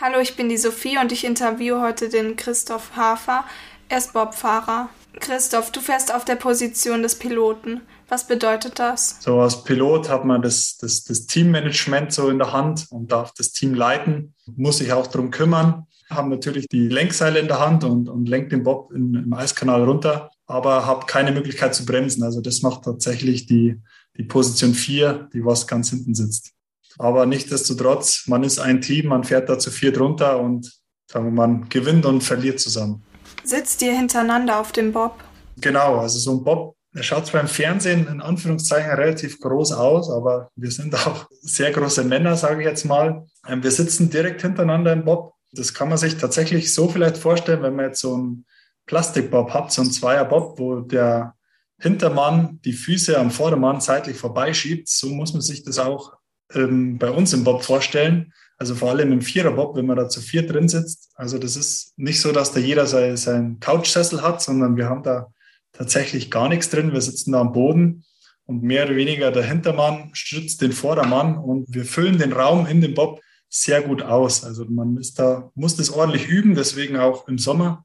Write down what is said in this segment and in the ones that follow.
Hallo, ich bin die Sophie und ich interviewe heute den Christoph Hafer. Er ist Bobfahrer. Christoph, du fährst auf der Position des Piloten. Was bedeutet das? So als Pilot hat man das, das, das Teammanagement so in der Hand und darf das Team leiten, muss sich auch darum kümmern, haben natürlich die Lenkseile in der Hand und, und lenkt den Bob in, im Eiskanal runter, aber habe keine Möglichkeit zu bremsen. Also das macht tatsächlich die, die Position 4, die was ganz hinten sitzt. Aber nichtsdestotrotz, man ist ein Team, man fährt da zu viert runter und sagen wir, man gewinnt und verliert zusammen. Sitzt ihr hintereinander auf dem Bob? Genau, also so ein Bob, der schaut zwar im Fernsehen in Anführungszeichen relativ groß aus, aber wir sind auch sehr große Männer, sage ich jetzt mal. Ähm, wir sitzen direkt hintereinander im Bob. Das kann man sich tatsächlich so vielleicht vorstellen, wenn man jetzt so einen Plastikbob hat, so einen Zweierbob, wo der Hintermann die Füße am Vordermann seitlich vorbeischiebt. So muss man sich das auch ähm, bei uns im Bob vorstellen. Also vor allem im Viererbob, wenn man da zu vier drin sitzt. Also das ist nicht so, dass da jeder seinen sein Couchsessel hat, sondern wir haben da tatsächlich gar nichts drin. Wir sitzen da am Boden und mehr oder weniger der Hintermann stützt den Vordermann und wir füllen den Raum in dem Bob sehr gut aus. Also man ist da, muss das ordentlich üben, deswegen auch im Sommer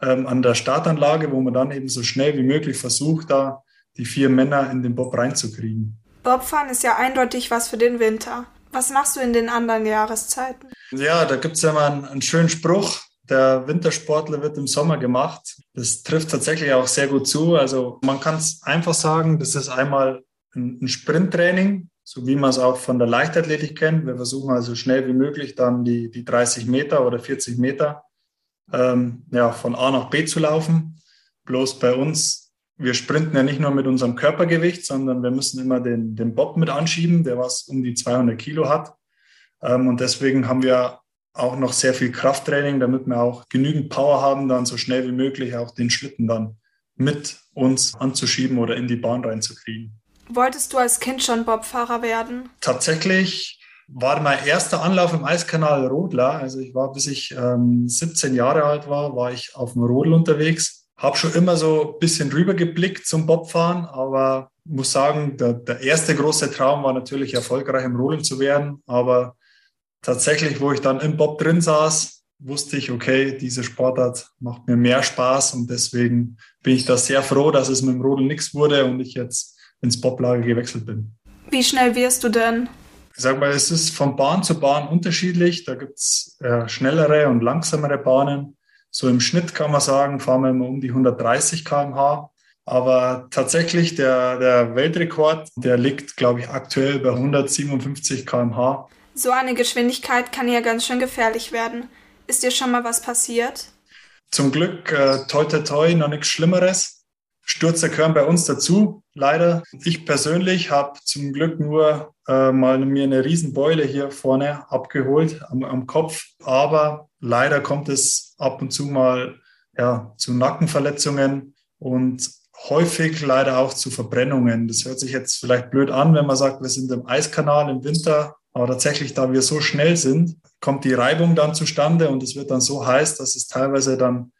ähm, an der Startanlage, wo man dann eben so schnell wie möglich versucht, da die vier Männer in den Bob reinzukriegen. Bobfahren ist ja eindeutig was für den Winter. Was machst du in den anderen Jahreszeiten? Ja, da gibt es ja mal einen, einen, schönen Spruch. Der Wintersportler wird im Sommer gemacht. Das trifft tatsächlich auch sehr gut zu. Also man kann es einfach sagen, das ist einmal ein, ein Sprinttraining, so wie man es auch von der Leichtathletik kennt. Wir versuchen also schnell wie möglich dann die, die 30 Meter oder 40 Meter ähm, ja, von A nach B zu laufen. Bloß bei uns wir sprinten ja nicht nur mit unserem Körpergewicht, sondern wir müssen immer den, den Bob mit anschieben, der was um die 200 Kilo hat. Ähm, und deswegen haben wir auch noch sehr viel Krafttraining, damit wir auch genügend Power haben, dann so schnell wie möglich auch den Schlitten dann mit uns anzuschieben oder in die Bahn reinzukriegen. Wolltest du als Kind schon Bobfahrer werden? Tatsächlich war mein erster Anlauf im Eiskanal Rodler. Also ich war, bis ich ähm, 17 Jahre alt war, war ich auf dem Rodel unterwegs habe schon immer so ein bisschen rübergeblickt zum Bobfahren, aber muss sagen, der, der erste große Traum war natürlich erfolgreich im Rodeln zu werden. Aber tatsächlich, wo ich dann im Bob drin saß, wusste ich, okay, diese Sportart macht mir mehr Spaß und deswegen bin ich da sehr froh, dass es mit dem Rodeln nichts wurde und ich jetzt ins Boblager gewechselt bin. Wie schnell wirst du denn? Ich sag mal, es ist von Bahn zu Bahn unterschiedlich. Da gibt es äh, schnellere und langsamere Bahnen. So im Schnitt kann man sagen, fahren wir immer um die 130 km/h. Aber tatsächlich der, der Weltrekord, der liegt, glaube ich, aktuell bei 157 km/h. So eine Geschwindigkeit kann ja ganz schön gefährlich werden. Ist dir schon mal was passiert? Zum Glück, äh, toi toi toi, noch nichts Schlimmeres. Stürze gehören bei uns dazu, leider. Ich persönlich habe zum Glück nur äh, mal mir eine Riesenbeule hier vorne abgeholt am, am Kopf. Aber leider kommt es ab und zu mal ja, zu Nackenverletzungen und häufig leider auch zu Verbrennungen. Das hört sich jetzt vielleicht blöd an, wenn man sagt, wir sind im Eiskanal im Winter. Aber tatsächlich, da wir so schnell sind, kommt die Reibung dann zustande und es wird dann so heiß, dass es teilweise dann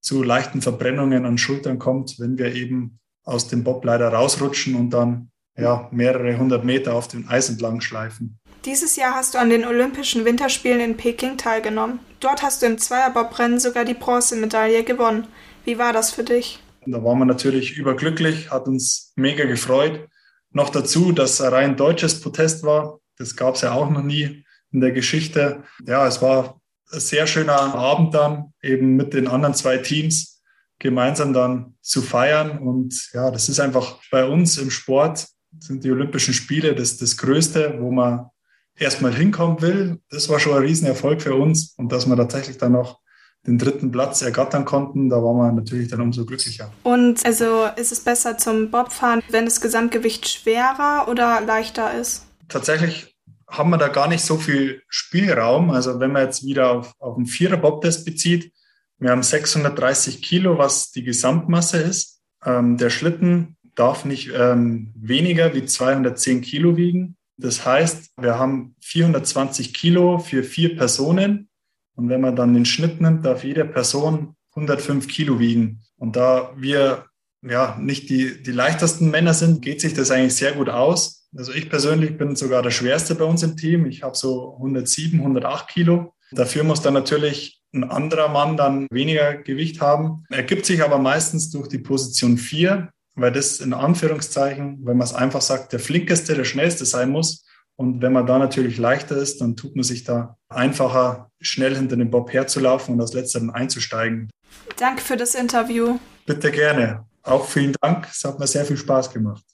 zu leichten Verbrennungen an Schultern kommt, wenn wir eben aus dem Bob leider rausrutschen und dann ja, mehrere hundert Meter auf dem Eis entlang schleifen. Dieses Jahr hast du an den Olympischen Winterspielen in Peking teilgenommen. Dort hast du im Zweierbobrennen sogar die Bronzemedaille gewonnen. Wie war das für dich? Da waren wir natürlich überglücklich, hat uns mega gefreut. Noch dazu, dass ein rein deutsches Protest war. Das gab es ja auch noch nie in der Geschichte. Ja, es war sehr schöner Abend dann eben mit den anderen zwei Teams gemeinsam dann zu feiern. Und ja, das ist einfach bei uns im Sport sind die Olympischen Spiele das, das Größte, wo man erstmal hinkommen will. Das war schon ein Riesenerfolg für uns. Und dass wir tatsächlich dann noch den dritten Platz ergattern konnten, da waren wir natürlich dann umso glücklicher. Und also ist es besser zum Bobfahren, wenn das Gesamtgewicht schwerer oder leichter ist? Tatsächlich haben wir da gar nicht so viel Spielraum. Also wenn man jetzt wieder auf, auf einen Vierer-Bob das bezieht, wir haben 630 Kilo, was die Gesamtmasse ist. Ähm, der Schlitten darf nicht ähm, weniger wie 210 Kilo wiegen. Das heißt, wir haben 420 Kilo für vier Personen. Und wenn man dann den Schnitt nimmt, darf jede Person 105 Kilo wiegen. Und da wir ja nicht die, die leichtesten Männer sind, geht sich das eigentlich sehr gut aus. Also ich persönlich bin sogar der schwerste bei uns im Team. Ich habe so 107, 108 Kilo. Dafür muss dann natürlich ein anderer Mann dann weniger Gewicht haben. Ergibt sich aber meistens durch die Position 4, weil das in Anführungszeichen, wenn man es einfach sagt, der flinkeste, der schnellste sein muss. Und wenn man da natürlich leichter ist, dann tut man sich da einfacher, schnell hinter dem Bob herzulaufen und als letzter dann einzusteigen. Danke für das Interview. Bitte gerne. Auch vielen Dank. Es hat mir sehr viel Spaß gemacht.